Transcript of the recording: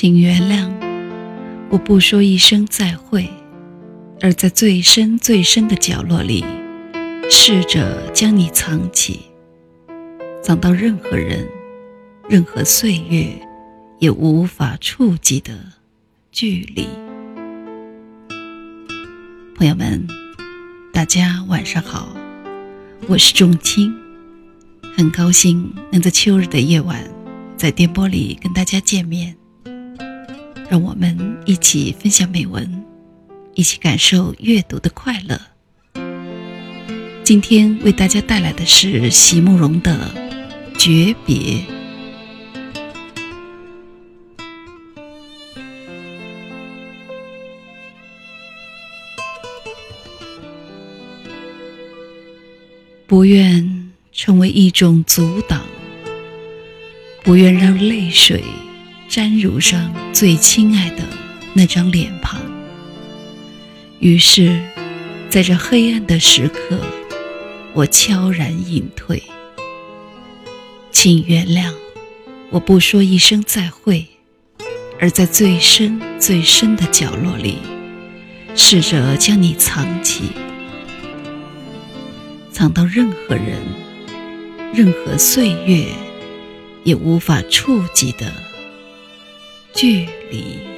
请原谅，我不说一声再会，而在最深最深的角落里，试着将你藏起，藏到任何人、任何岁月也无法触及的距离。朋友们，大家晚上好，我是仲青，很高兴能在秋日的夜晚，在电波里跟大家见面。让我们一起分享美文，一起感受阅读的快乐。今天为大家带来的是席慕容的《诀别》。不愿成为一种阻挡，不愿让泪水。沾濡上最亲爱的那张脸庞。于是，在这黑暗的时刻，我悄然隐退。请原谅，我不说一声再会，而在最深最深的角落里，试着将你藏起，藏到任何人、任何岁月也无法触及的。距离。